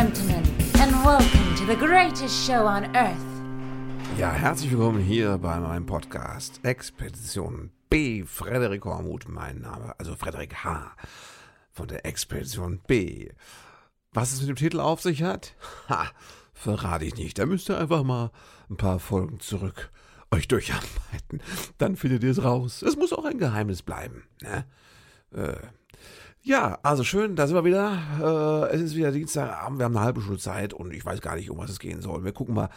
gentlemen, and welcome to the greatest show on earth. Ja, herzlich willkommen hier bei meinem Podcast Expedition B. Frederik Hormuth, mein Name, also Frederik H. von der Expedition B. Was es mit dem Titel auf sich hat? Ha, verrate ich nicht. Da müsst ihr einfach mal ein paar Folgen zurück euch durcharbeiten. Dann findet ihr es raus. Es muss auch ein Geheimnis bleiben. Ne? Äh, ja, also schön, da sind wir wieder. Äh, es ist wieder Dienstagabend, wir haben eine halbe Stunde Zeit und ich weiß gar nicht, um was es gehen soll. Wir gucken mal.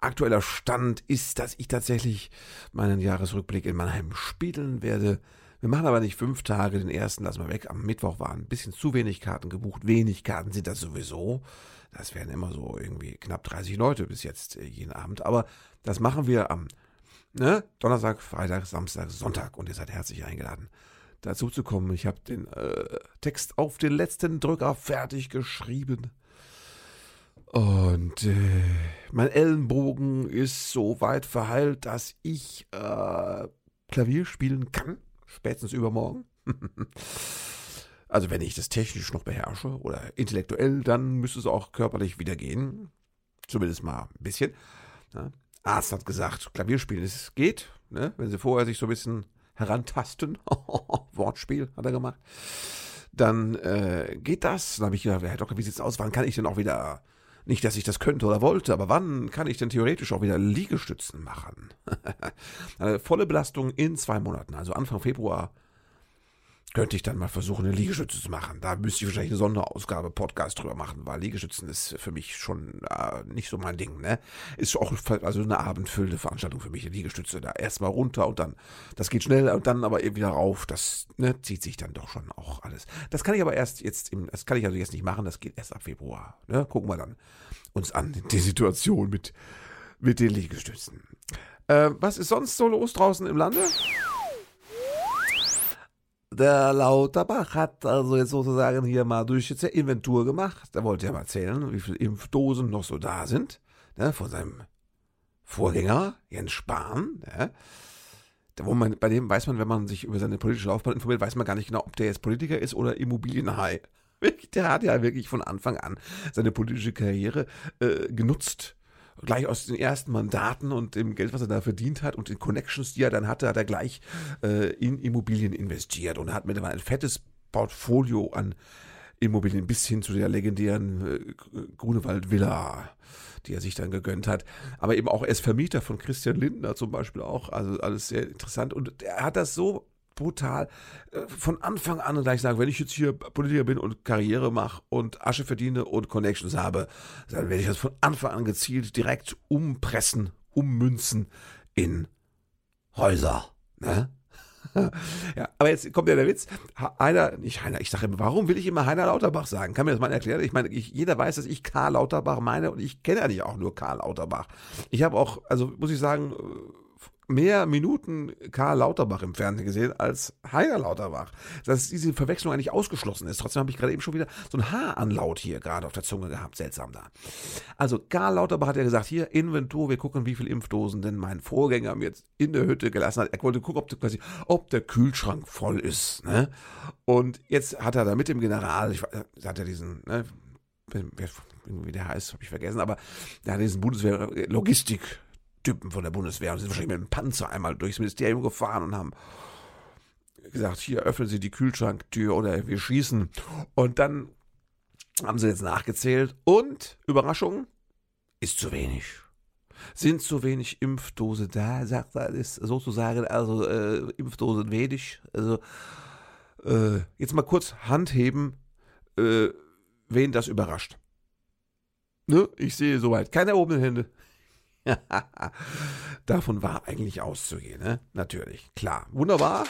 Aktueller Stand ist, dass ich tatsächlich meinen Jahresrückblick in Mannheim spielen werde. Wir machen aber nicht fünf Tage, den ersten lassen wir weg. Am Mittwoch waren ein bisschen zu wenig Karten gebucht. Wenig Karten sind das sowieso. Das wären immer so irgendwie knapp 30 Leute bis jetzt äh, jeden Abend. Aber das machen wir am ne? Donnerstag, Freitag, Samstag, Sonntag. Und ihr seid herzlich eingeladen, dazu zu kommen. Ich habe den äh, Text auf den letzten Drücker fertig geschrieben. Und äh, mein Ellenbogen ist so weit verheilt, dass ich äh, Klavier spielen kann. Spätestens übermorgen. also wenn ich das technisch noch beherrsche oder intellektuell, dann müsste es auch körperlich wieder gehen. Zumindest mal ein bisschen. Ja. Arzt hat gesagt, Klavierspielen, es geht, ne? wenn sie vorher sich so ein bisschen herantasten, Wortspiel hat er gemacht, dann äh, geht das. Dann habe ich gedacht, Herr Doktor, wie sieht's aus? Wann kann ich denn auch wieder, nicht, dass ich das könnte oder wollte, aber wann kann ich denn theoretisch auch wieder Liegestützen machen? Eine volle Belastung in zwei Monaten, also Anfang Februar könnte ich dann mal versuchen, eine Liegestütze zu machen. Da müsste ich wahrscheinlich eine Sonderausgabe Podcast drüber machen, weil Liegestützen ist für mich schon äh, nicht so mein Ding, ne? Ist auch also eine abendfüllende Veranstaltung für mich, eine Liegestütze. Da erstmal runter und dann, das geht schnell und dann aber eben wieder rauf. Das ne, zieht sich dann doch schon auch alles. Das kann ich aber erst jetzt, im, das kann ich also jetzt nicht machen, das geht erst ab Februar. Ne? Gucken wir dann uns an, die Situation mit, mit den Liegestützen. Äh, was ist sonst so los draußen im Lande? Der Lauterbach hat also jetzt sozusagen hier mal durch jetzt Inventur gemacht. Er wollte ja mal erzählen, wie viele Impfdosen noch so da sind. Ne, von seinem Vorgänger, Jens Spahn. Ne. Wo man, bei dem weiß man, wenn man sich über seine politische Laufbahn informiert, weiß man gar nicht genau, ob der jetzt Politiker ist oder Immobilienhai. Der hat ja wirklich von Anfang an seine politische Karriere äh, genutzt gleich aus den ersten Mandaten und dem Geld, was er da verdient hat und den Connections, die er dann hatte, hat er gleich äh, in Immobilien investiert und hat mittlerweile ein fettes Portfolio an Immobilien bis hin zu der legendären äh, Grunewald Villa, die er sich dann gegönnt hat. Aber eben auch ist Vermieter von Christian Lindner zum Beispiel auch. Also alles sehr interessant. Und er hat das so brutal äh, von Anfang an gleich sagen, wenn ich jetzt hier Politiker bin und Karriere mache und Asche verdiene und Connections habe, dann werde ich das von Anfang an gezielt direkt umpressen, ummünzen in Häuser. Ne? ja, aber jetzt kommt ja der Witz. Heiner, nicht Heiner, ich sage immer, warum will ich immer Heiner Lauterbach sagen? Kann mir das mal erklären? Ich meine, ich, jeder weiß, dass ich Karl Lauterbach meine und ich kenne eigentlich auch nur Karl Lauterbach. Ich habe auch, also muss ich sagen, mehr Minuten Karl Lauterbach im Fernsehen gesehen als Heiner Lauterbach. Dass diese Verwechslung eigentlich ausgeschlossen ist. Trotzdem habe ich gerade eben schon wieder so ein Haaranlaut hier gerade auf der Zunge gehabt. Seltsam da. Also Karl Lauterbach hat ja gesagt, hier Inventur, wir gucken, wie viele Impfdosen denn mein Vorgänger mir jetzt in der Hütte gelassen hat. Er wollte gucken, ob, quasi, ob der Kühlschrank voll ist. Ne? Und jetzt hat er da mit dem General, ich, hat er diesen, ne, wie der heißt, habe ich vergessen, aber der hat diesen Bundeswehr-Logistik Typen von der Bundeswehr und sind wahrscheinlich mit einem Panzer einmal durchs Ministerium gefahren und haben gesagt, hier öffnen Sie die Kühlschranktür oder wir schießen. Und dann haben sie jetzt nachgezählt und Überraschung, ist zu wenig. Sind zu wenig Impfdose da, sagt er, ist sozusagen, also äh, Impfdosen wenig. Also äh, jetzt mal kurz Hand heben, äh, wen das überrascht. Ne? Ich sehe soweit keine erhobenen Hände. Davon war eigentlich auszugehen, ne? Natürlich, klar. Wunderbar.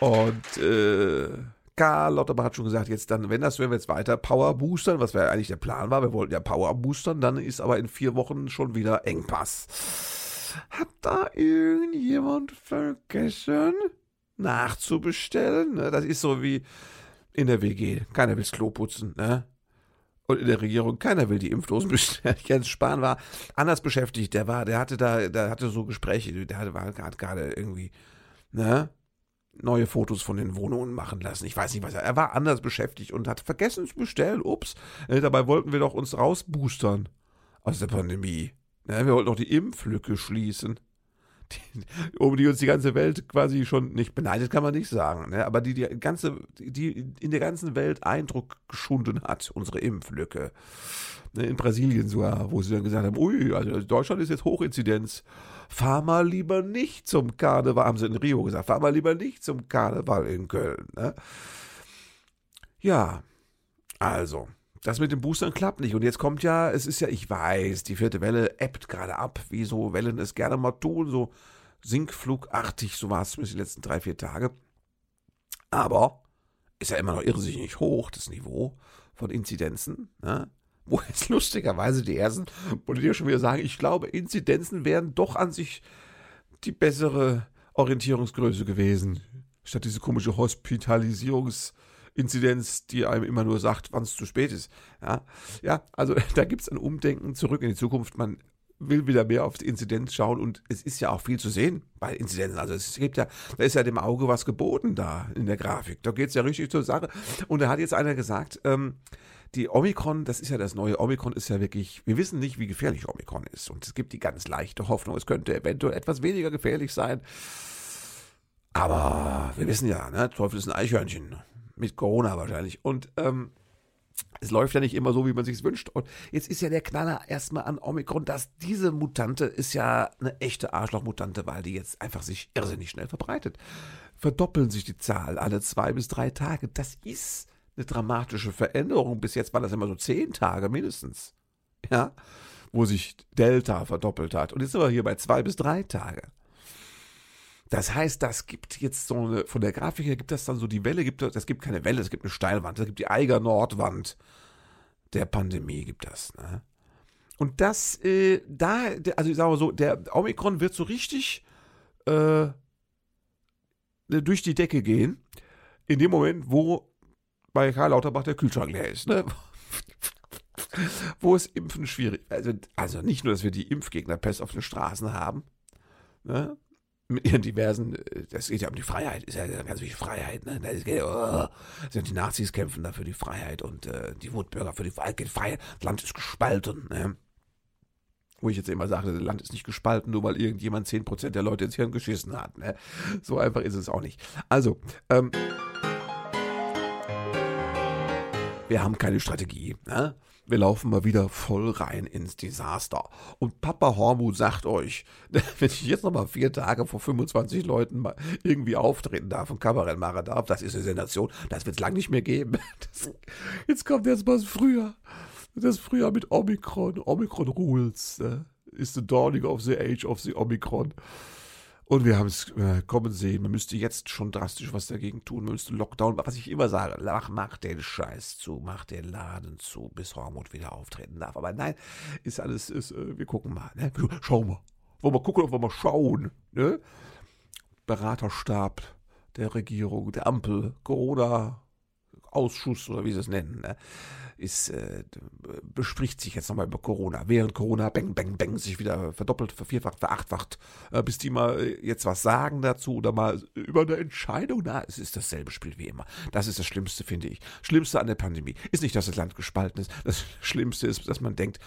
Und äh, Karl Lauterbach hat schon gesagt, jetzt dann, wenn das, wenn wir jetzt weiter Power boostern, was ja eigentlich der Plan war, wir wollten ja Power boostern, dann ist aber in vier Wochen schon wieder Engpass. Hat da irgendjemand vergessen, nachzubestellen? Ne? Das ist so wie in der WG. Keiner will's Klo putzen, ne? Und in der Regierung keiner will die Impfdosen bestellen. Jens Spahn war anders beschäftigt. Der war, der hatte da, der hatte so Gespräche. Der hatte, war gerade irgendwie, ne? neue Fotos von den Wohnungen machen lassen. Ich weiß nicht, was er. Er war anders beschäftigt und hat vergessen zu bestellen. Ups. Äh, dabei wollten wir doch uns rausboostern aus der Pandemie. Ja, wir wollten doch die Impflücke schließen. Die, um die uns die ganze Welt quasi schon nicht beneidet, kann man nicht sagen, ne? aber die, die ganze, die in der ganzen Welt Eindruck geschunden hat, unsere Impflücke. Ne? In Brasilien sogar, wo sie dann gesagt haben, ui, also Deutschland ist jetzt Hochinzidenz. Fahr mal lieber nicht zum Karneval, haben sie in Rio gesagt, fahr mal lieber nicht zum Karneval in Köln. Ne? Ja, also, das mit den Boostern klappt nicht. Und jetzt kommt ja, es ist ja, ich weiß, die vierte Welle ebbt gerade ab, wie so Wellen es gerne mal tun, so sinkflugartig, so war es zumindest die letzten drei, vier Tage. Aber ist ja immer noch irrsinnig hoch, das Niveau von Inzidenzen. Ne? Wo jetzt lustigerweise die ersten Politiker schon wieder sagen, ich glaube, Inzidenzen wären doch an sich die bessere Orientierungsgröße gewesen, statt diese komische Hospitalisierungs- Inzidenz, die einem immer nur sagt, wann es zu spät ist. Ja, ja also da gibt es ein Umdenken zurück in die Zukunft. Man will wieder mehr auf die Inzidenz schauen und es ist ja auch viel zu sehen bei Inzidenzen. Also es gibt ja, da ist ja dem Auge was geboten da in der Grafik. Da geht es ja richtig zur Sache. Und da hat jetzt einer gesagt, ähm, die Omikron, das ist ja das neue Omikron, ist ja wirklich, wir wissen nicht, wie gefährlich Omikron ist. Und es gibt die ganz leichte Hoffnung, es könnte eventuell etwas weniger gefährlich sein. Aber wir wissen ja, ne, Teufel ist ein Eichhörnchen mit Corona wahrscheinlich. Und ähm, es läuft ja nicht immer so, wie man sich wünscht. Und jetzt ist ja der Knaller erstmal an Omikron, dass diese Mutante ist ja eine echte Arschlochmutante, weil die jetzt einfach sich irrsinnig schnell verbreitet. Verdoppeln sich die Zahl alle zwei bis drei Tage. Das ist eine dramatische Veränderung. Bis jetzt waren das immer so zehn Tage mindestens. Ja, wo sich Delta verdoppelt hat. Und jetzt sind wir hier bei zwei bis drei Tage. Das heißt, das gibt jetzt so eine, von der Grafik her gibt das dann so die Welle, gibt das gibt keine Welle, es gibt eine Steilwand, es gibt die Eiger Nordwand der Pandemie gibt das. Ne? Und das, äh, da, also ich sage mal so, der Omikron wird so richtig äh, durch die Decke gehen, in dem Moment, wo bei Karl Lauterbach der Kühlschrank leer ist. Ne? wo es Impfen schwierig also, also nicht nur, dass wir die Impfgegner-Pest auf den Straßen haben, ne? Mit ihren diversen, äh, das geht ja um die Freiheit, ist ja ganz wichtig, Freiheit, ne? Das geht, oh, sind die Nazis kämpfen dafür die Freiheit und äh, die Wutbürger für die Freiheit, Freiheit. Das Land ist gespalten, ne? Wo ich jetzt immer sage, das Land ist nicht gespalten, nur weil irgendjemand 10% der Leute ins Hirn geschissen hat. Ne? So einfach ist es auch nicht. Also, ähm, wir haben keine Strategie. Ne? Wir laufen mal wieder voll rein ins Desaster. Und Papa Hormut sagt euch, wenn ich jetzt nochmal vier Tage vor 25 Leuten mal irgendwie auftreten darf und Kabarett machen darf, das ist eine Sensation. Das wird es lang nicht mehr geben. Das, jetzt kommt jetzt mal das Frühjahr. Das Frühjahr mit Omikron. Omikron Rules. Ne? Is the dawning of the age of the Omikron. Und wir haben es äh, kommen sehen. Man müsste jetzt schon drastisch was dagegen tun. Man müsste Lockdown, was ich immer sage, mach, mach den Scheiß zu, mach den Laden zu, bis Hormut wieder auftreten darf. Aber nein, ist alles, ist, äh, wir gucken mal. Ne? Schauen wir. Wollen wir gucken, ob wir schauen. Ne? Beraterstab der Regierung, der Ampel, Corona, Ausschuss oder wie sie es nennen, ne, ist, äh, bespricht sich jetzt nochmal über Corona. Während Corona bang, bang, bang sich wieder verdoppelt, vervierfacht, verachtfacht, äh, bis die mal äh, jetzt was sagen dazu oder mal über eine Entscheidung. Na, es ist dasselbe Spiel wie immer. Das ist das Schlimmste, finde ich. Schlimmste an der Pandemie ist nicht, dass das Land gespalten ist. Das Schlimmste ist, dass man denkt,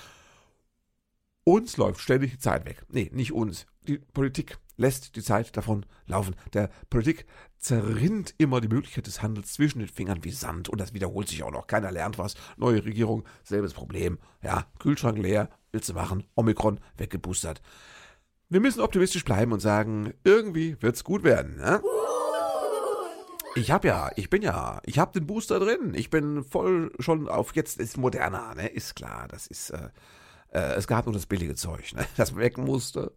uns läuft ständig die Zeit weg. Nee, nicht uns. Die Politik lässt die Zeit davon laufen. Der Politik zerrinnt immer die Möglichkeit des Handels zwischen den Fingern wie Sand und das wiederholt sich auch noch. Keiner lernt was. Neue Regierung, selbes Problem. Ja, Kühlschrank leer, willst du machen, Omikron weggeboostert. Wir müssen optimistisch bleiben und sagen, irgendwie wird's gut werden. Ne? Ich hab ja, ich bin ja, ich hab den Booster drin. Ich bin voll schon auf jetzt ist moderner, ne? Ist klar, das ist äh, äh, es gab nur das billige Zeug, ne, das weg musste.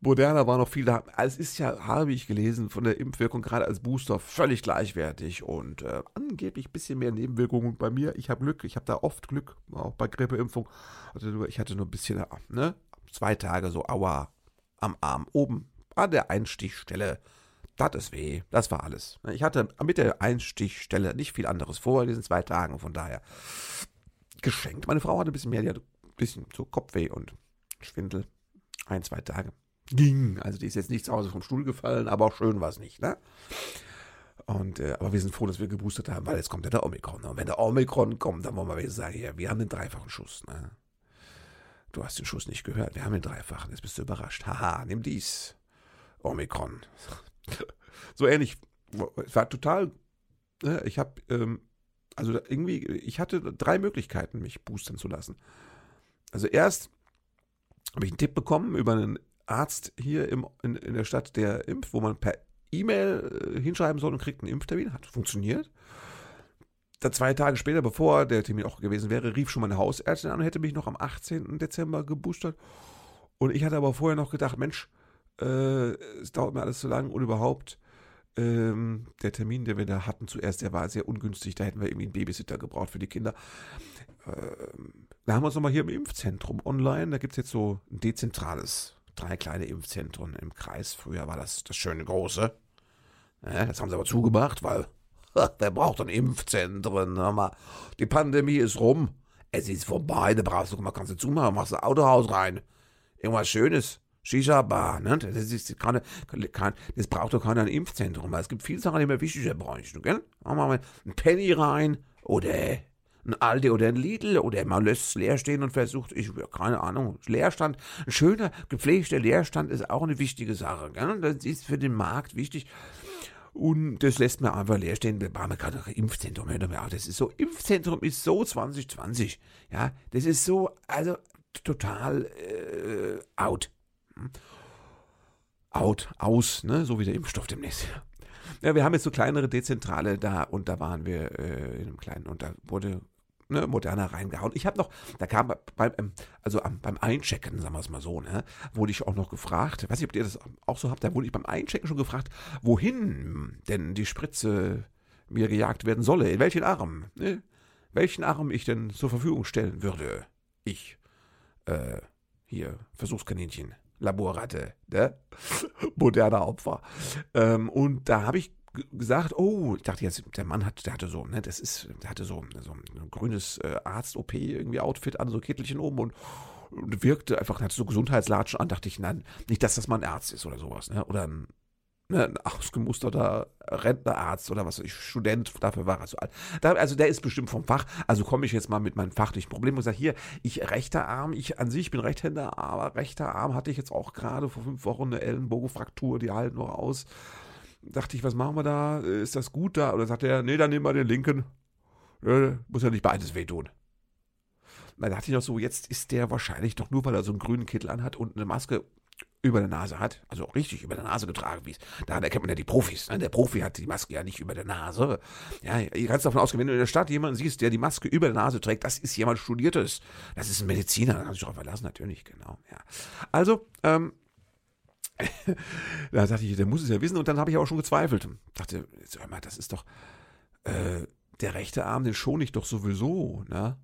Moderna war noch viel da. Es ist ja, habe ich gelesen, von der Impfwirkung gerade als Booster völlig gleichwertig und äh, angeblich ein bisschen mehr Nebenwirkungen bei mir. Ich habe Glück, ich habe da oft Glück, auch bei Grippeimpfung. Also ich hatte nur ein bisschen, ne, zwei Tage so Aua am Arm oben an der Einstichstelle. Das ist weh, das war alles. Ich hatte mit der Einstichstelle nicht viel anderes vor in diesen zwei Tagen, von daher geschenkt. Meine Frau hatte ein bisschen mehr, die hatte bisschen so Kopfweh und Schwindel. Ein, zwei Tage. Ging. Also die ist jetzt nicht zu Hause vom Stuhl gefallen, aber auch schön war es nicht, ne? Und, äh, aber wir sind froh, dass wir geboostert haben, weil jetzt kommt ja der Omikron. Und wenn der Omikron kommt, dann wollen wir wieder sagen, ja, wir haben den dreifachen Schuss. Ne? Du hast den Schuss nicht gehört, wir haben den dreifachen, jetzt bist du überrascht. Haha, nimm dies. Omikron. so ähnlich. Es war total, ne? ich habe, ähm, also irgendwie, ich hatte drei Möglichkeiten, mich boostern zu lassen. Also erst habe ich einen Tipp bekommen über einen Arzt hier im, in, in der Stadt, der impft, wo man per E-Mail äh, hinschreiben soll und kriegt einen Impftermin. Hat funktioniert. Dann zwei Tage später, bevor der Termin auch gewesen wäre, rief schon meine Hausärztin an und hätte mich noch am 18. Dezember geboostert. Und ich hatte aber vorher noch gedacht, Mensch, äh, es dauert mir alles zu lang und überhaupt, ähm, der Termin, den wir da hatten zuerst, der war sehr ungünstig. Da hätten wir irgendwie einen Babysitter gebraucht für die Kinder. Ähm, da haben wir uns nochmal hier im Impfzentrum online. Da gibt es jetzt so ein dezentrales drei kleine Impfzentren im Kreis. Früher war das das schöne große. Das haben sie aber zugemacht, weil wer braucht denn Impfzentren? Die Pandemie ist rum. Es ist vorbei, da brauchst du, kannst du zumachen, machst du Autohaus rein. Irgendwas Schönes. Shisha-Bar, ne? Das, ist keine, kein, das braucht doch keiner ein Impfzentrum, es gibt viele Sachen, die wir wichtiger bräuchten, gell? Machen wir mal ein Penny rein oder ein Aldi oder ein Lidl oder man lässt es leer stehen und versucht, ich keine Ahnung, Leerstand, ein schöner, gepflegter Leerstand ist auch eine wichtige Sache. Gell? Das ist für den Markt wichtig. Und das lässt man einfach leer stehen. Wir brauchen gerade ein Impfzentrum. Das ist so, Impfzentrum ist so 2020. Ja, das ist so, also total äh, out. Hm? Out, aus, ne? so wie der Impfstoff demnächst. Ja, wir haben jetzt so kleinere Dezentrale da und da waren wir äh, in einem kleinen und da wurde ne, moderner reingehauen. Ich habe noch, da kam beim, ähm, also beim Einchecken, sagen wir es mal so, ne, wurde ich auch noch gefragt, weiß nicht, ob ihr das auch so habt, da wurde ich beim Einchecken schon gefragt, wohin denn die Spritze mir gejagt werden solle, in welchen Arm, ne? welchen Arm ich denn zur Verfügung stellen würde. Ich, äh, hier, Versuchskaninchen. Laborratte, ne? moderner Opfer. Ähm, und da habe ich gesagt, oh, ich dachte jetzt, der Mann hat, der hatte so, ne, das ist, der hatte so, so ein grünes äh, Arzt-OP irgendwie Outfit an, so Kittelchen oben und, und wirkte einfach, hatte so Gesundheitslatschen an, dachte ich, nein, nicht, dass das mal ein Arzt ist oder sowas, ne, oder ein, ne, ein ausgemusterter Rentnerarzt oder was, ich, Student, dafür war er so alt. Da, also der ist bestimmt vom Fach, also komme ich jetzt mal mit meinen fachlichen Problemen und sage, hier, ich rechter Arm, ich an sich bin Rechtshänder, aber rechter Arm hatte ich jetzt auch gerade vor fünf Wochen eine Ellenbogenfraktur, die halten noch aus dachte ich, was machen wir da? Ist das gut da? Oder sagt er, nee, dann nehmen wir den linken. muss ja nicht beides wehtun. Dann dachte ich noch so, jetzt ist der wahrscheinlich doch nur, weil er so einen grünen Kittel anhat und eine Maske über der Nase hat, also richtig über der Nase getragen, wie es. Da erkennt man ja die Profis. Ne? Der Profi hat die Maske ja nicht über der Nase. Ja, ihr kannst davon ausgehen, wenn du in der Stadt jemanden siehst, der die Maske über der Nase trägt, das ist jemand Studiertes. Das ist ein Mediziner, da kannst du dich darauf verlassen, natürlich, genau. Ja. Also, ähm, da dachte ich, der muss es ja wissen. Und dann habe ich auch schon gezweifelt. Dachte, hör mal, das ist doch, äh, der rechte Arm, den schone ich doch sowieso, ne?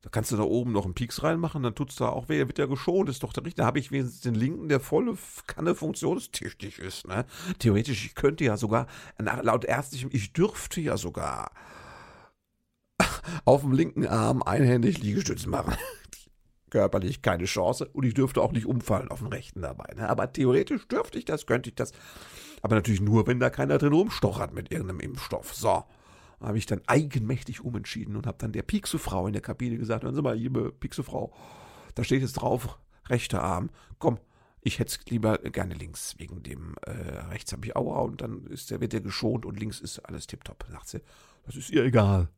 Da kannst du da oben noch einen Pieks reinmachen, dann tut's da auch weh, wird ja geschont, ist doch der richtige. Da habe ich wenigstens den linken, der volle Kanne funktionstüchtig ist, ne? Theoretisch, ich könnte ja sogar, laut ärztlichem, ich dürfte ja sogar auf dem linken Arm einhändig Liegestützen machen körperlich keine Chance und ich dürfte auch nicht umfallen auf den Rechten dabei. Ne? Aber theoretisch dürfte ich das, könnte ich das. Aber natürlich nur, wenn da keiner drin rumstochert mit irgendeinem Impfstoff. So. Habe ich dann eigenmächtig umentschieden und habe dann der Pixu-Frau in der Kabine gesagt: Hören Sie mal, liebe Pixu-Frau, da steht jetzt drauf, rechter Arm. Komm, ich hätte es lieber gerne links, wegen dem äh, rechts habe ich Aua und dann ist der, wird der geschont und links ist alles tipptopp. Sagt sie, das ist ihr egal.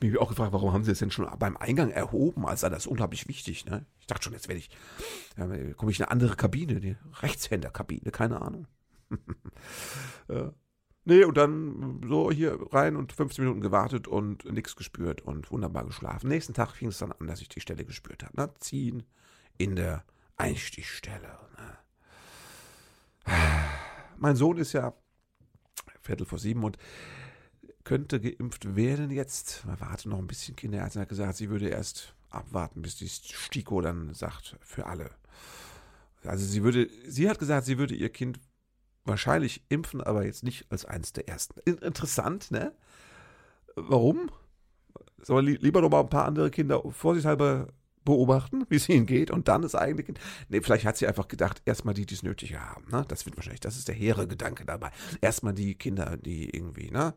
Mich habe auch gefragt, warum haben sie es denn schon beim Eingang erhoben, als sei das unglaublich wichtig. Ne? Ich dachte schon, jetzt werde ich, äh, komme ich in eine andere Kabine, die Rechtshänderkabine, keine Ahnung. ja. Nee, und dann so hier rein und 15 Minuten gewartet und nichts gespürt und wunderbar geschlafen. Nächsten Tag fing es dann an, dass ich die Stelle gespürt habe. Ne? Ziehen in der Einstichstelle. Ne? Mein Sohn ist ja Viertel vor sieben und könnte geimpft werden jetzt. Man wartet noch ein bisschen. Kinderärztin hat gesagt, sie würde erst abwarten, bis die STIKO dann sagt, für alle. Also sie würde, sie hat gesagt, sie würde ihr Kind wahrscheinlich impfen, aber jetzt nicht als eines der ersten. Interessant, ne? Warum? Soll lieber noch mal ein paar andere Kinder vorsichtshalber beobachten, wie es ihnen geht und dann das eigene Kind. Nee, vielleicht hat sie einfach gedacht, erstmal die, die es nötig haben. Ne? Das wird wahrscheinlich, das ist der hehre Gedanke dabei. Erstmal die Kinder, die irgendwie, ne?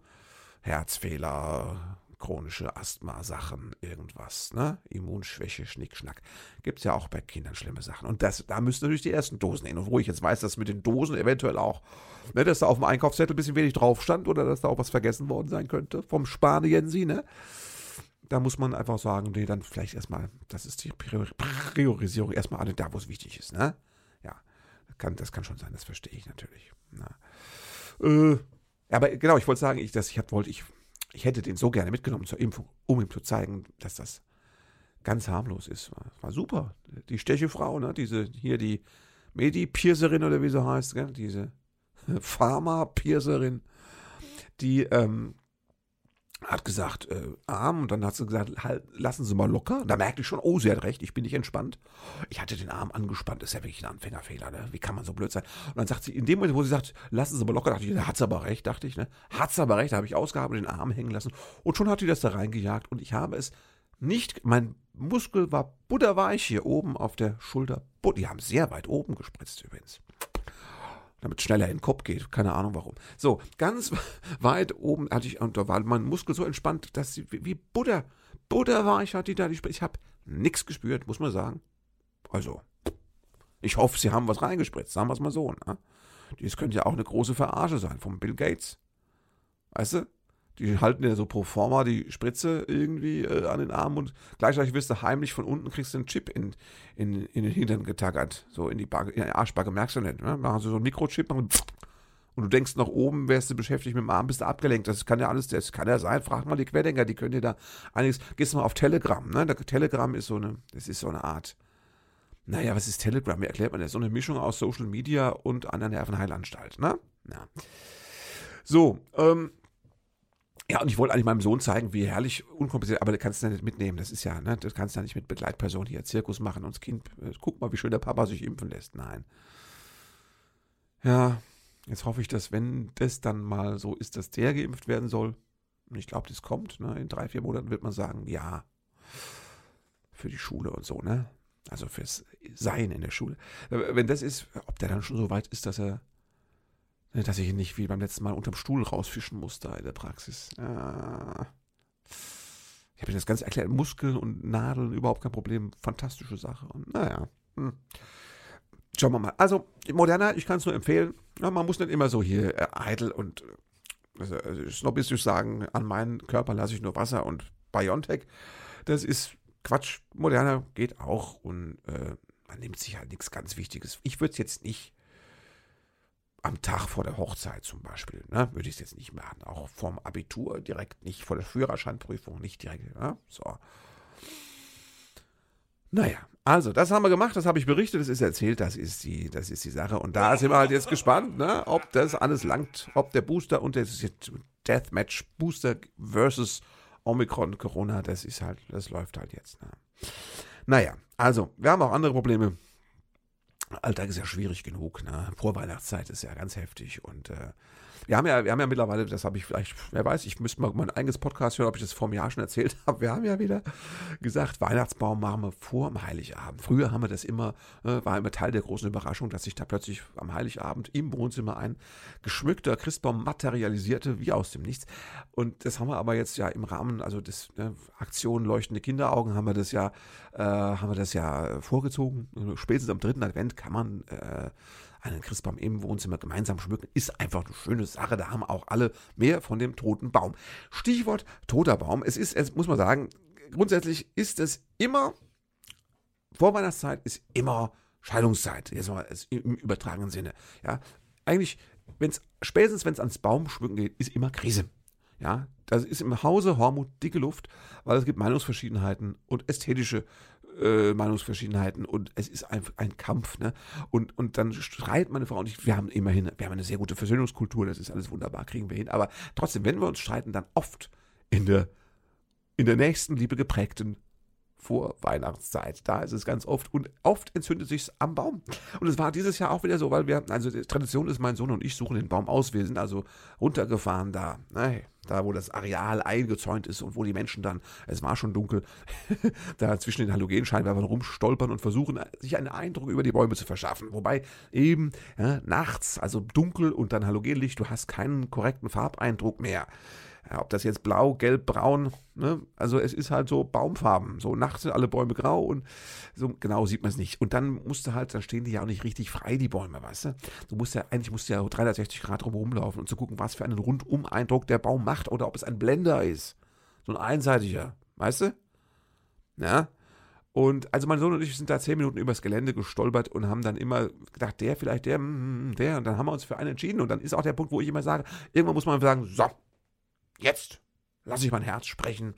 Herzfehler, chronische Asthma-Sachen, irgendwas, ne? Immunschwäche, Schnickschnack. Gibt es ja auch bei Kindern schlimme Sachen. Und das, da müssen natürlich die ersten Dosen hin. Und wo ich jetzt weiß, dass mit den Dosen eventuell auch, ne, dass da auf dem Einkaufszettel ein bisschen wenig drauf stand oder dass da auch was vergessen worden sein könnte vom Spaniensi, ne? Da muss man einfach sagen, nee, dann vielleicht erstmal, das ist die Priorisierung, erstmal alle da, wo es wichtig ist, ne? Ja, kann, das kann schon sein, das verstehe ich natürlich. Äh, aber genau, ich wollte sagen, ich, dass ich wollte, ich ich hätte den so gerne mitgenommen zur Impfung, um ihm zu zeigen, dass das ganz harmlos ist. War, war super. Die Stechefrau, ne, diese, hier die Medi-Piercerin oder wie sie heißt, gell? diese Pharma-Piercerin, die ähm, hat gesagt, äh, Arm, und dann hat sie gesagt, halt, lassen Sie mal locker. Da merkte ich schon, oh, sie hat recht, ich bin nicht entspannt. Ich hatte den Arm angespannt, ist ja wirklich ein Anfängerfehler, ne? Wie kann man so blöd sein? Und dann sagt sie, in dem Moment, wo sie sagt, lassen Sie mal locker, dachte ich, da hat sie aber recht, dachte ich, ne? Hat sie aber recht, da habe ich ausgehabt den Arm hängen lassen. Und schon hat die das da reingejagt und ich habe es nicht, mein Muskel war butterweich hier oben auf der Schulter. Die haben sehr weit oben gespritzt übrigens damit schneller in den Kopf geht. Keine Ahnung warum. So, ganz weit oben hatte ich, und da war mein Muskel so entspannt, dass sie wie Butter, Butter war ich, hatte die da, ich habe nichts gespürt, muss man sagen. Also, ich hoffe, sie haben was reingespritzt, sagen wir es mal so. Ne? Das könnte ja auch eine große Verarsche sein vom Bill Gates. Weißt du? Die halten dir so pro forma die Spritze irgendwie äh, an den Arm und gleichzeitig wirst du heimlich von unten, kriegst du einen Chip in, in, in den Hintern getackert, so in die, Backe, in die Arschbacke, merkst du nicht. Ne? Machen sie so einen Mikrochip und, und du denkst nach oben, wärst du beschäftigt mit dem Arm, bist du abgelenkt. Das kann ja alles, das kann ja sein. Frag mal die Querdenker, die können dir da einiges. Gehst mal auf Telegram, ne? Telegram ist so eine, das ist so eine Art. Naja, was ist Telegram? Wie erklärt man das? So eine Mischung aus Social Media und einer Nervenheilanstalt, ne? Ja. So, ähm, ja, und ich wollte eigentlich meinem Sohn zeigen, wie herrlich unkompliziert, aber du kannst ja nicht mitnehmen. Das ist ja, ne, du kannst ja nicht mit Begleitperson hier Zirkus machen und das Kind, äh, guck mal, wie schön der Papa sich impfen lässt. Nein. Ja, jetzt hoffe ich, dass wenn das dann mal so ist, dass der geimpft werden soll, und ich glaube, das kommt, ne, in drei, vier Monaten wird man sagen, ja, für die Schule und so, ne? Also fürs Sein in der Schule. Äh, wenn das ist, ob der dann schon so weit ist, dass er dass ich nicht wie beim letzten Mal unterm Stuhl rausfischen musste in der Praxis. Ja. Ich habe das Ganze erklärt. Muskeln und Nadeln, überhaupt kein Problem. Fantastische Sache. Und naja. Hm. Schauen wir mal. Also, Moderna, ich kann es nur empfehlen. Ja, man muss nicht immer so hier äh, eitel und also, also snobistisch sagen, an meinen Körper lasse ich nur Wasser und Biontech. Das ist Quatsch. Moderna geht auch und äh, man nimmt sich halt nichts ganz Wichtiges. Ich würde es jetzt nicht am Tag vor der Hochzeit zum Beispiel, ne, würde ich es jetzt nicht machen. Auch vorm Abitur direkt nicht, vor der Führerscheinprüfung nicht direkt. Ne, so. Naja, also, das haben wir gemacht, das habe ich berichtet, das ist erzählt, das ist die, das ist die Sache. Und da sind wir halt jetzt gespannt, ne, ob das alles langt, ob der Booster und das Deathmatch Booster versus Omikron Corona, das ist halt, das läuft halt jetzt. Ne. Naja, also, wir haben auch andere Probleme. Alltag ist ja schwierig genug. Ne? Vorweihnachtszeit ist ja ganz heftig und äh, wir haben ja, wir haben ja mittlerweile, das habe ich vielleicht, wer weiß, ich müsste mal mein eigenes Podcast hören, ob ich das vor einem Jahr schon erzählt habe. Wir haben ja wieder gesagt, Weihnachtsbaum machen wir vor dem Heiligabend. Früher haben wir das immer, äh, war immer Teil der großen Überraschung, dass sich da plötzlich am Heiligabend im Wohnzimmer ein geschmückter Christbaum materialisierte, wie aus dem Nichts. Und das haben wir aber jetzt ja im Rahmen, also des ne, Aktion Leuchtende Kinderaugen, haben wir das ja, äh, haben wir das ja vorgezogen. Spätestens am dritten Advent kann man äh, einen Christbaum im Wohnzimmer gemeinsam schmücken, ist einfach eine schöne Sache. Da haben auch alle mehr von dem toten Baum. Stichwort toter Baum. Es ist, es muss man sagen, grundsätzlich ist es immer, Vorweihnachtszeit ist immer Scheidungszeit. Jetzt mal im übertragenen Sinne. Ja, eigentlich, wenn es, spätestens wenn es ans Baumschmücken geht, ist immer Krise. Ja, das ist im Hause Hormut dicke Luft, weil es gibt Meinungsverschiedenheiten und ästhetische äh, Meinungsverschiedenheiten und es ist einfach ein Kampf, ne? Und, und dann streiten meine Frau und ich, wir haben immerhin, wir haben eine sehr gute Versöhnungskultur, das ist alles wunderbar, kriegen wir hin. Aber trotzdem, wenn wir uns streiten, dann oft in der, in der nächsten Liebe geprägten vor Weihnachtszeit. Da ist es ganz oft und oft entzündet sich am Baum. Und es war dieses Jahr auch wieder so, weil wir, also die Tradition ist, mein Sohn und ich suchen den Baum aus. Wir sind also runtergefahren da. Hey, da wo das Areal eingezäunt ist und wo die Menschen dann, es war schon dunkel, da zwischen den Halogenscheinwerfern rumstolpern und versuchen, sich einen Eindruck über die Bäume zu verschaffen. Wobei eben ja, nachts, also dunkel und dann Halogenlicht, du hast keinen korrekten Farbeindruck mehr. Ja, ob das jetzt blau, gelb, braun, ne? also es ist halt so Baumfarben. So nachts sind alle Bäume grau und so genau sieht man es nicht. Und dann musst du halt, dann stehen die ja auch nicht richtig frei, die Bäume, weißt du? Du musst ja, eigentlich musst du ja 360 Grad drum rumlaufen und zu gucken, was für einen Rundum-Eindruck der Baum macht oder ob es ein Blender ist. So ein einseitiger, weißt du? Ja. Und also mein Sohn und ich sind da zehn Minuten übers Gelände gestolpert und haben dann immer gedacht, der, vielleicht der, mm, der. Und dann haben wir uns für einen entschieden. Und dann ist auch der Punkt, wo ich immer sage, irgendwann muss man sagen, so, Jetzt lasse ich mein Herz sprechen.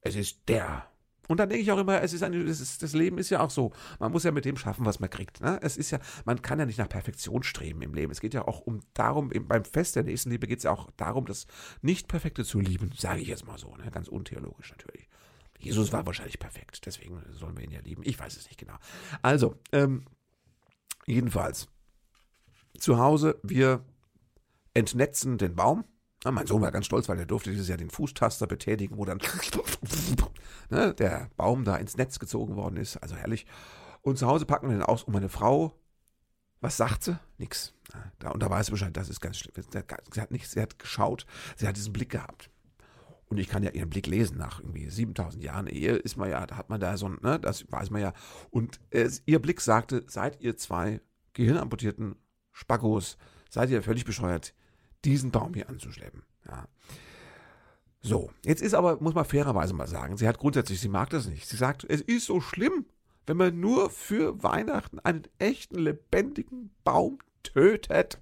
Es ist der. Und dann denke ich auch immer, es ist eine, das, ist, das Leben ist ja auch so. Man muss ja mit dem schaffen, was man kriegt. Ne? Es ist ja, man kann ja nicht nach Perfektion streben im Leben. Es geht ja auch um darum, beim Fest der nächsten Liebe geht es ja auch darum, das Nicht-Perfekte zu lieben, sage ich jetzt mal so, ne? ganz untheologisch natürlich. Jesus war wahrscheinlich perfekt, deswegen sollen wir ihn ja lieben. Ich weiß es nicht genau. Also, ähm, jedenfalls, zu Hause, wir entnetzen den Baum na, mein Sohn war ganz stolz, weil er durfte dieses Jahr den Fußtaster betätigen, wo dann ne, der Baum da ins Netz gezogen worden ist. Also herrlich. Und zu Hause packen wir den aus und meine Frau, was sagt sie? Nix. Da, und da weiß sie Bescheid, das ist ganz schlimm. Sie hat nichts, sie hat geschaut, sie hat diesen Blick gehabt. Und ich kann ja ihren Blick lesen nach irgendwie 7000 Jahren Ehe, ist man ja, da hat man da so ein, ne, das weiß man ja. Und äh, ihr Blick sagte, seid ihr zwei gehirnamputierten Spackos, seid ihr völlig bescheuert, diesen Baum hier anzuschleppen. Ja. So, jetzt ist aber, muss man fairerweise mal sagen, sie hat grundsätzlich, sie mag das nicht. Sie sagt, es ist so schlimm, wenn man nur für Weihnachten einen echten, lebendigen Baum tötet.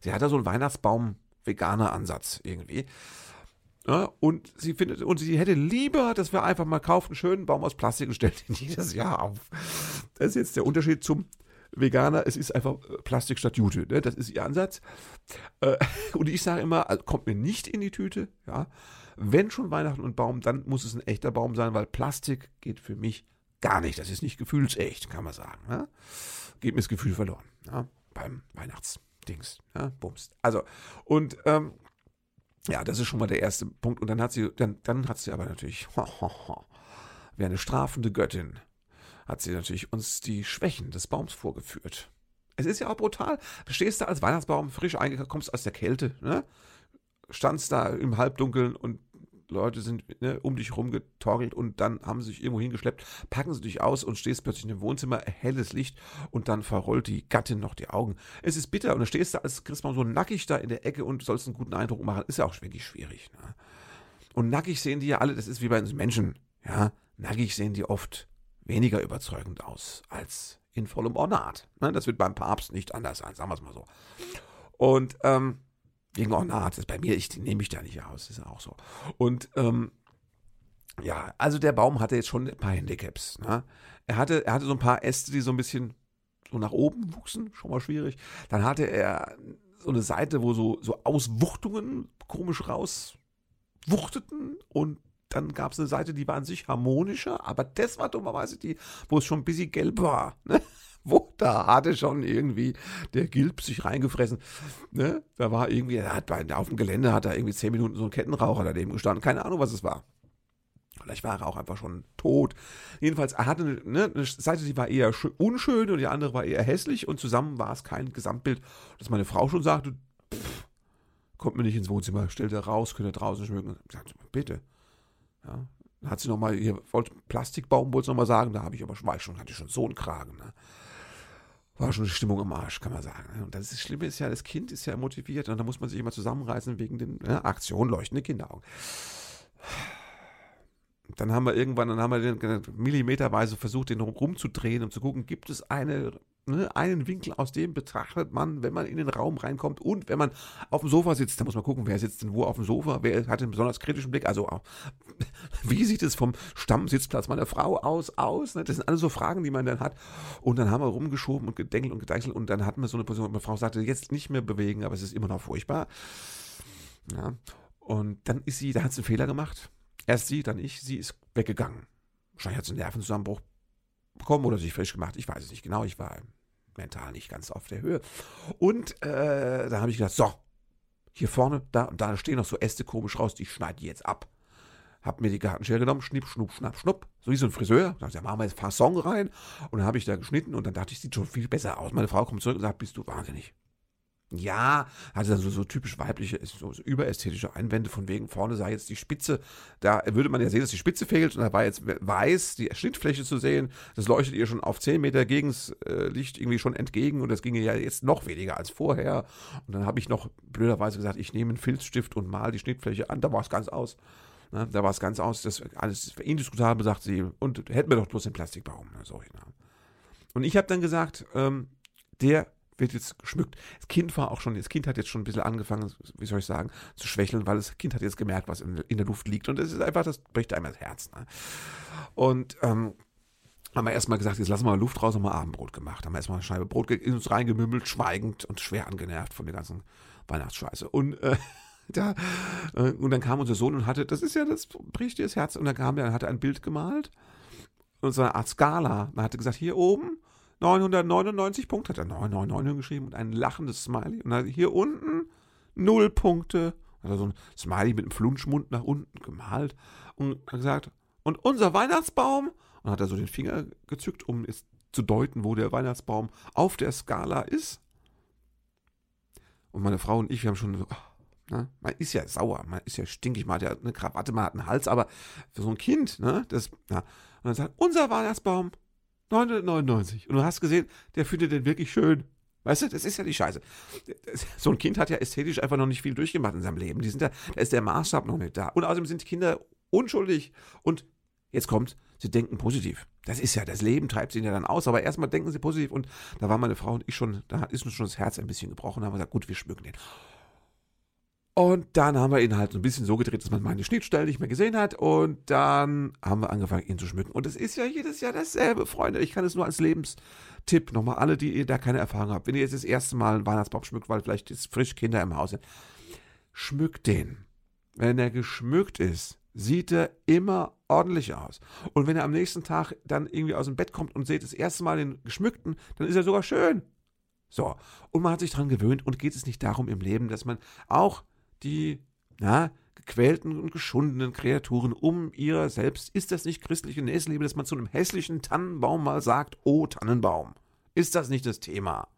Sie hat da so einen Weihnachtsbaum-Veganer-Ansatz irgendwie. Ja, und sie findet, und sie hätte lieber, dass wir einfach mal kaufen, einen schönen Baum aus Plastik und stellen den jedes Jahr auf. Das ist jetzt der Unterschied zum Veganer, es ist einfach äh, Plastik statt Jute. Ne? Das ist ihr Ansatz. Äh, und ich sage immer, also kommt mir nicht in die Tüte. Ja? Wenn schon Weihnachten und Baum, dann muss es ein echter Baum sein, weil Plastik geht für mich gar nicht. Das ist nicht gefühlsecht, kann man sagen. Ja? Geht mir das Gefühl verloren. Ja? Beim Weihnachtsdings. Ja? Bums. Also, und ähm, ja, das ist schon mal der erste Punkt. Und dann hat sie, dann, dann hat sie aber natürlich, wie eine strafende Göttin, hat sie natürlich uns die Schwächen des Baums vorgeführt. Es ist ja auch brutal. Du stehst da als Weihnachtsbaum frisch eingekommen, kommst aus der Kälte, ne? Standst da im Halbdunkeln und Leute sind ne, um dich rumgetorkelt und dann haben sie sich irgendwo hingeschleppt, packen sie dich aus und stehst plötzlich dem Wohnzimmer, helles Licht und dann verrollt die Gattin noch die Augen. Es ist bitter und du stehst da als Christbaum so nackig da in der Ecke und sollst einen guten Eindruck machen. Ist ja auch wirklich schwierig. Ne? Und nackig sehen die ja alle, das ist wie bei uns Menschen. Ja, nackig sehen die oft weniger überzeugend aus als in vollem Ornat. Ne, das wird beim Papst nicht anders sein, sagen wir es mal so. Und ähm, wegen Ornat, ist bei mir, ich nehme mich da nicht aus, ist auch so. Und ähm, ja, also der Baum hatte jetzt schon ein paar Handicaps. Ne? Er, hatte, er hatte so ein paar Äste, die so ein bisschen so nach oben wuchsen, schon mal schwierig. Dann hatte er so eine Seite, wo so, so Auswuchtungen komisch rauswuchteten und dann gab es eine Seite, die war an sich harmonischer, aber das war dummerweise die, wo es schon ein bisschen gelb war. Ne? Wo, da hatte schon irgendwie der Gilb sich reingefressen. Ne? Da war irgendwie, er hat bei, auf dem Gelände hat da irgendwie zehn Minuten so ein Kettenraucher daneben gestanden. Keine Ahnung, was es war. Vielleicht war er auch einfach schon tot. Jedenfalls, er hatte eine, ne, eine Seite, die war eher unschön und die andere war eher hässlich und zusammen war es kein Gesamtbild, dass meine Frau schon sagte, pff, kommt mir nicht ins Wohnzimmer, stellt er raus, könnt ihr draußen schmücken. Sagt, bitte. Ja, dann hat sie nochmal, hier wollte Plastikbaum, wollte nochmal sagen, da habe ich aber war ich schon, hatte ich schon so einen Kragen. Ne? War schon die Stimmung im Arsch, kann man sagen. Ne? Und das, ist, das Schlimme ist ja, das Kind ist ja motiviert und da muss man sich immer zusammenreißen wegen den ne, Aktion leuchtende Kinderaugen. Dann haben wir irgendwann, dann haben wir den millimeterweise versucht, den rumzudrehen, um zu gucken, gibt es eine ne, einen Winkel, aus dem betrachtet man, wenn man in den Raum reinkommt und wenn man auf dem Sofa sitzt, da muss man gucken, wer sitzt denn wo auf dem Sofa, wer hat einen besonders kritischen Blick, also wie sieht es vom Stammsitzplatz meiner Frau aus, aus, ne? das sind alles so Fragen, die man dann hat. Und dann haben wir rumgeschoben und gedenkelt und gedeichselt und dann hatten wir so eine Position, meine Frau sagte, jetzt nicht mehr bewegen, aber es ist immer noch furchtbar, ja, und dann ist sie, da hat sie einen Fehler gemacht, erst sie, dann ich, sie ist weggegangen, wahrscheinlich hat sie einen Nervenzusammenbruch bekommen oder sich frisch gemacht. Ich weiß es nicht genau. Ich war mental nicht ganz auf der Höhe. Und äh, da habe ich gedacht, so, hier vorne, da und da stehen noch so Äste komisch raus, die schneide ich jetzt ab. Hab mir die Gartenschere genommen, schnipp, schnupp, schnapp, schnupp, so wie so ein Friseur. Da machen wir jetzt Fasson rein und dann habe ich da geschnitten und dann dachte ich, sieht schon viel besser aus. Meine Frau kommt zurück und sagt, bist du wahnsinnig. Ja, dann so, so typisch weibliche, so, so überästhetische Einwände von wegen vorne sei jetzt die Spitze, da würde man ja sehen, dass die Spitze fehlt und da war jetzt weiß die Schnittfläche zu sehen, das leuchtet ihr schon auf 10 Meter gegens äh, irgendwie schon entgegen und das ginge ja jetzt noch weniger als vorher und dann habe ich noch blöderweise gesagt, ich nehme einen Filzstift und mal die Schnittfläche an, da war es ganz aus. Ne, da war es ganz aus, das alles indiskutabel, sagt sie, und hätten wir doch bloß den Plastikbaum. Ne, so, genau. Und ich habe dann gesagt, ähm, der wird jetzt geschmückt. Das Kind war auch schon, das Kind hat jetzt schon ein bisschen angefangen, wie soll ich sagen, zu schwächeln, weil das Kind hat jetzt gemerkt, was in, in der Luft liegt. Und es ist einfach, das bricht einem das Herz. Ne? Und ähm, haben wir erstmal gesagt, jetzt lassen wir mal Luft raus und mal Abendbrot gemacht. Haben wir erstmal eine Scheibe Brot in uns reingemümmelt, schweigend und schwer angenervt von der ganzen Weihnachtsscheiße. Und äh, da, äh, und dann kam unser Sohn und hatte, das ist ja, das bricht dir das Herz. Und dann kam er, hat er ein Bild gemalt und so eine Art Skala. Man hatte gesagt, hier oben 999 Punkte, hat er 999 geschrieben und ein lachendes Smiley. Und dann hier unten null Punkte. Hat er so ein Smiley mit einem Flunschmund nach unten gemalt und hat gesagt, und unser Weihnachtsbaum, und hat er so den Finger gezückt, um es zu deuten, wo der Weihnachtsbaum auf der Skala ist. Und meine Frau und ich, wir haben schon so, Ne? Man ist ja sauer, man ist ja stinkig, man hat ja eine Krawatte, man hat einen Hals, aber für so ein Kind, ne, das, ja. Und dann sagt, unser Weihnachtsbaum, 999. Und du hast gesehen, der findet den wirklich schön. Weißt du, das ist ja die Scheiße. So ein Kind hat ja ästhetisch einfach noch nicht viel durchgemacht in seinem Leben. Die sind ja, da ist der Maßstab noch nicht da. Und außerdem sind die Kinder unschuldig. Und jetzt kommt, sie denken positiv. Das ist ja, das Leben treibt sie ja dann aus. Aber erstmal denken sie positiv. Und da war meine Frau und ich schon, da ist uns schon das Herz ein bisschen gebrochen. Da haben wir gesagt, gut, wir schmücken den. Und dann haben wir ihn halt so ein bisschen so gedreht, dass man meine Schnittstellen nicht mehr gesehen hat. Und dann haben wir angefangen, ihn zu schmücken. Und es ist ja jedes Jahr dasselbe, Freunde. Ich kann es nur als Lebenstipp nochmal alle, die ihr da keine Erfahrung habt. Wenn ihr jetzt das erste Mal einen Weihnachtsbaum schmückt, weil vielleicht jetzt frisch Kinder im Haus sind, schmückt den. Wenn er geschmückt ist, sieht er immer ordentlich aus. Und wenn er am nächsten Tag dann irgendwie aus dem Bett kommt und seht das erste Mal den geschmückten, dann ist er sogar schön. So. Und man hat sich daran gewöhnt und geht es nicht darum im Leben, dass man auch die na, gequälten und geschundenen Kreaturen um ihrer selbst. Ist das nicht christliche Nächstenliebe, dass man zu einem hässlichen Tannenbaum mal sagt, oh Tannenbaum? Ist das nicht das Thema?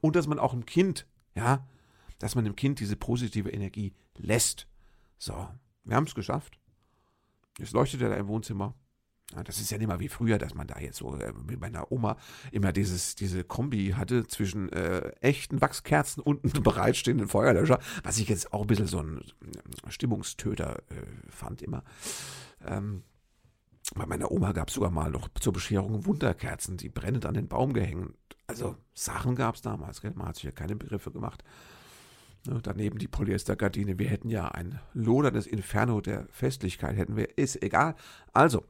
Und dass man auch im Kind, ja, dass man dem Kind diese positive Energie lässt. So, wir haben es geschafft. Es leuchtet ja da im Wohnzimmer. Das ist ja nicht mal wie früher, dass man da jetzt so äh, mit meiner Oma immer dieses, diese Kombi hatte zwischen äh, echten Wachskerzen und einem bereitstehenden Feuerlöscher, was ich jetzt auch ein bisschen so ein äh, Stimmungstöter äh, fand immer. Ähm, bei meiner Oma gab es sogar mal noch zur Bescherung Wunderkerzen, die brennend an den Baum gehängt. Also Sachen gab es damals, gell? man hat sich ja keine Begriffe gemacht. Ne, daneben die Polyestergardine. Wir hätten ja ein loderndes Inferno der Festlichkeit, hätten wir. Ist egal. Also,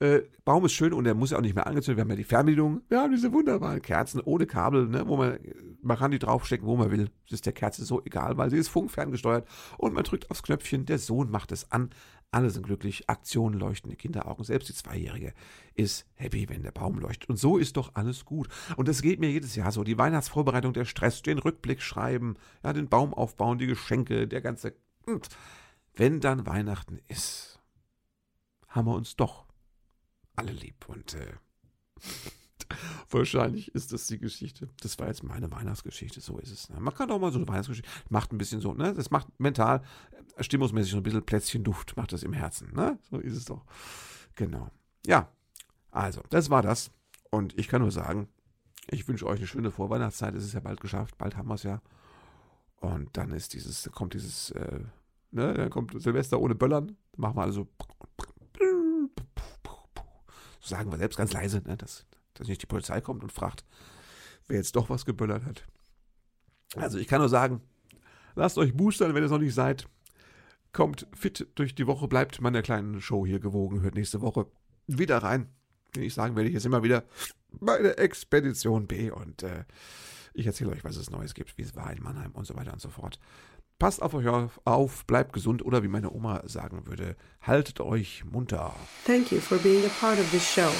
äh, Baum ist schön und der muss ja auch nicht mehr angezündet. Wir haben ja die Fernbedienung. Wir haben diese wunderbaren Kerzen ohne Kabel, ne, wo man, man kann die draufstecken, wo man will. Das ist der Kerze so egal, weil sie ist funkferngesteuert und man drückt aufs Knöpfchen. Der Sohn macht es an. Alle sind glücklich. Aktionen leuchten die Kinderaugen. Selbst die Zweijährige ist happy, wenn der Baum leuchtet. Und so ist doch alles gut. Und das geht mir jedes Jahr so. Die Weihnachtsvorbereitung, der Stress, den Rückblick schreiben, ja, den Baum aufbauen, die Geschenke, der ganze. Und wenn dann Weihnachten ist, haben wir uns doch alle lieb. Und äh, wahrscheinlich ist das die Geschichte. Das war jetzt meine Weihnachtsgeschichte, so ist es. Ne? Man kann doch mal so eine Weihnachtsgeschichte, macht ein bisschen so, ne? Das macht mental, äh, stimmungsmäßig so ein bisschen Plätzchenduft, macht das im Herzen, ne? So ist es doch. Genau. Ja, also, das war das. Und ich kann nur sagen, ich wünsche euch eine schöne Vorweihnachtszeit. Es ist ja bald geschafft, bald haben wir es ja. Und dann ist dieses, kommt dieses, äh, ne, dann kommt Silvester ohne Böllern. Machen wir also sagen wir selbst ganz leise, ne, dass, dass nicht die Polizei kommt und fragt, wer jetzt doch was geböllert hat. Also ich kann nur sagen, lasst euch boostern, wenn ihr es noch nicht seid. Kommt fit durch die Woche, bleibt meiner kleinen Show hier gewogen, hört nächste Woche wieder rein. Ich sagen werde, ich jetzt immer wieder bei der Expedition B und äh, ich erzähle euch, was es Neues gibt, wie es war in Mannheim und so weiter und so fort. Passt auf euch auf, bleibt gesund oder wie meine Oma sagen würde, haltet euch munter. Thank you for being a part of this show.